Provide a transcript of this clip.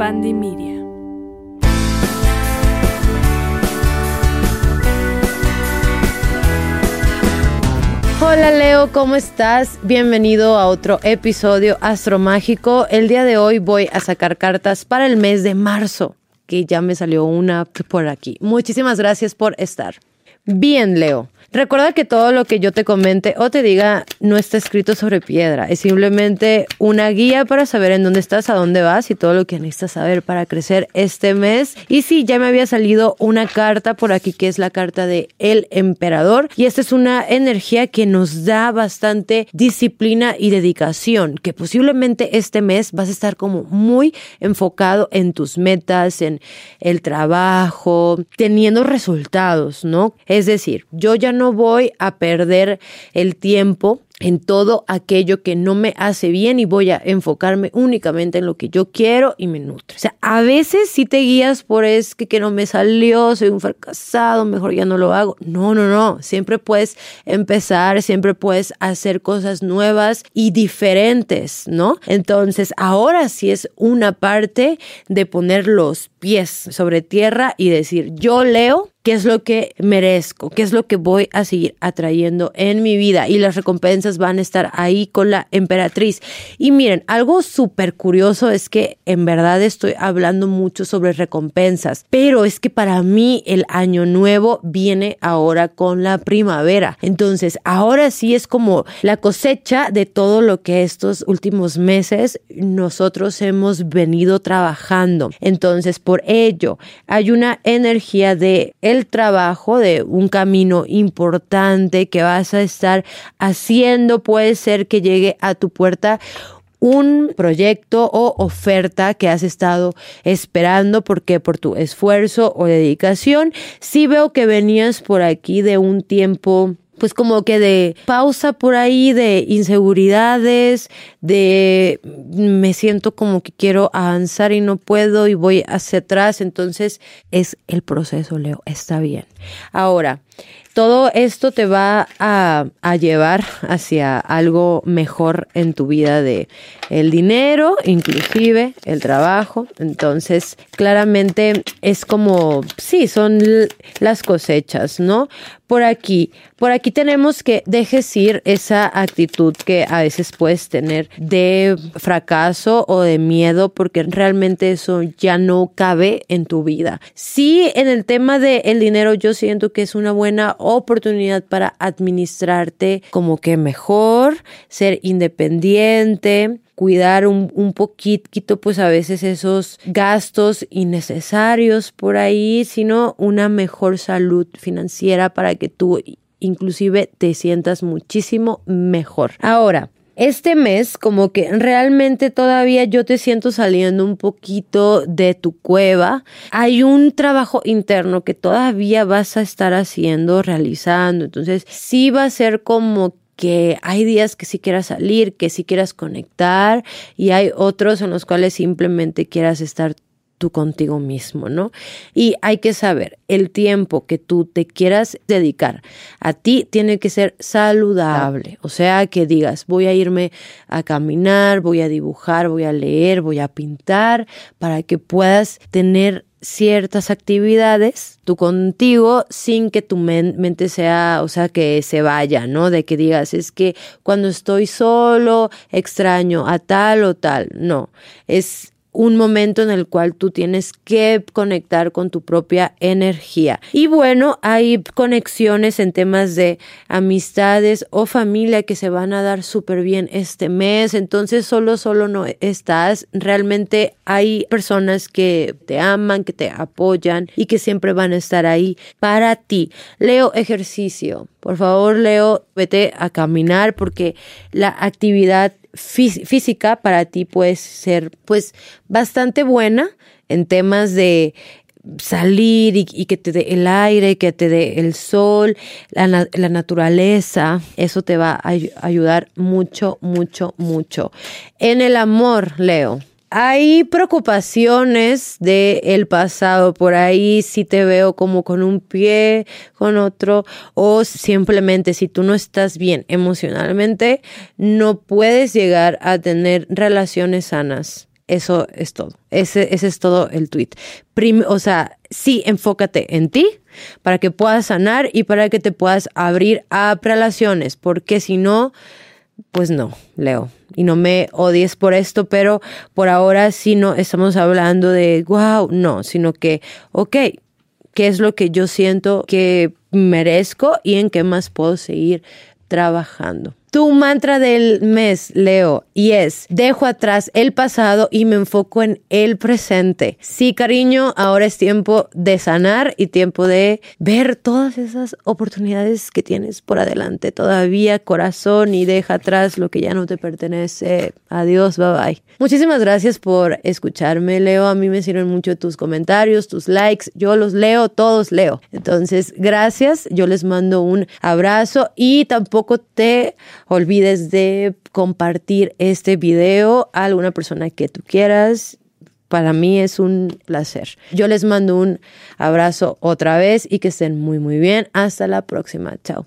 Pandemia. Hola Leo, ¿cómo estás? Bienvenido a otro episodio astromágico. El día de hoy voy a sacar cartas para el mes de marzo, que ya me salió una por aquí. Muchísimas gracias por estar. Bien, Leo. Recuerda que todo lo que yo te comente o te diga no está escrito sobre piedra, es simplemente una guía para saber en dónde estás, a dónde vas y todo lo que necesitas saber para crecer este mes. Y sí, ya me había salido una carta por aquí que es la carta de el emperador y esta es una energía que nos da bastante disciplina y dedicación, que posiblemente este mes vas a estar como muy enfocado en tus metas, en el trabajo, teniendo resultados, ¿no? Es decir, yo ya no no voy a perder el tiempo en todo aquello que no me hace bien y voy a enfocarme únicamente en lo que yo quiero y me nutre. O sea, a veces si te guías por es que, que no me salió, soy un fracasado, mejor ya no lo hago. No, no, no. Siempre puedes empezar, siempre puedes hacer cosas nuevas y diferentes, ¿no? Entonces, ahora sí es una parte de poner los pies sobre tierra y decir, yo leo qué es lo que merezco, qué es lo que voy a seguir atrayendo en mi vida y las recompensas van a estar ahí con la emperatriz. Y miren, algo súper curioso es que en verdad estoy hablando mucho sobre recompensas, pero es que para mí el año nuevo viene ahora con la primavera. Entonces, ahora sí es como la cosecha de todo lo que estos últimos meses nosotros hemos venido trabajando. Entonces, por ello, hay una energía de el trabajo, de un camino importante que vas a estar haciendo puede ser que llegue a tu puerta un proyecto o oferta que has estado esperando porque por tu esfuerzo o dedicación. Sí veo que venías por aquí de un tiempo pues como que de pausa por ahí, de inseguridades, de me siento como que quiero avanzar y no puedo y voy hacia atrás. Entonces es el proceso, Leo, está bien. Ahora, todo esto te va a, llevar hacia algo mejor en tu vida de el dinero, inclusive el trabajo. Entonces, claramente es como, sí, son las cosechas, ¿no? Por aquí, por aquí tenemos que dejes ir esa actitud que a veces puedes tener de fracaso o de miedo, porque realmente eso ya no cabe en tu vida. Sí, en el tema del dinero, yo siento que es una buena oportunidad para administrarte como que mejor, ser independiente, cuidar un, un, poquito, pues a veces esos gastos innecesarios por ahí, sino una mejor salud financiera para que tú inclusive te sientas muchísimo mejor. Ahora, este mes como que realmente todavía yo te siento saliendo un poquito de tu cueva. Hay un trabajo interno que todavía vas a estar haciendo, realizando. Entonces sí va a ser como que hay días que sí quieras salir, que sí quieras conectar y hay otros en los cuales simplemente quieras estar tú contigo mismo, ¿no? Y hay que saber, el tiempo que tú te quieras dedicar a ti tiene que ser saludable, o sea, que digas, voy a irme a caminar, voy a dibujar, voy a leer, voy a pintar, para que puedas tener ciertas actividades tú contigo sin que tu mente sea, o sea, que se vaya, ¿no? De que digas, es que cuando estoy solo extraño a tal o tal. No, es un momento en el cual tú tienes que conectar con tu propia energía. Y bueno, hay conexiones en temas de amistades o familia que se van a dar súper bien este mes. Entonces, solo, solo no estás. Realmente hay personas que te aman, que te apoyan y que siempre van a estar ahí para ti. Leo ejercicio. Por favor, Leo, vete a caminar porque la actividad física para ti puede ser pues bastante buena en temas de salir y, que te dé el aire, que te dé el sol, la, la, naturaleza, eso te va a ayudar mucho, mucho, mucho. En el amor, Leo, hay preocupaciones del el pasado por ahí, si te veo como con un pie, con otro, o simplemente si tú no estás bien emocionalmente, no puedes llegar a tener relaciones sanas Eso es todo. Ese, ese es todo el tweet. o sea, sí, enfócate en ti para que puedas sanar y para que te puedas abrir a relaciones, porque si no, pues no, Leo. Y no me odies por esto, pero por ahora sí no estamos hablando de wow, no, sino que, ok, ¿qué es lo que yo siento que merezco y en qué más puedo seguir trabajando? Tu mantra del mes, Leo, y es, dejo atrás el pasado y me enfoco en el presente. Sí, cariño, ahora es tiempo de sanar y tiempo de ver todas esas oportunidades que tienes por adelante. Todavía corazón y deja atrás lo que ya no te pertenece. Adiós, bye bye. Muchísimas gracias por escucharme, Leo. A mí me sirven mucho tus comentarios, tus likes. Yo los leo, todos leo. Entonces, gracias. Yo les mando un abrazo y tampoco te olvides de compartir este video a alguna persona que tú quieras. Para mí es un placer. Yo les mando un abrazo otra vez y que estén muy muy bien. Hasta la próxima. Chao.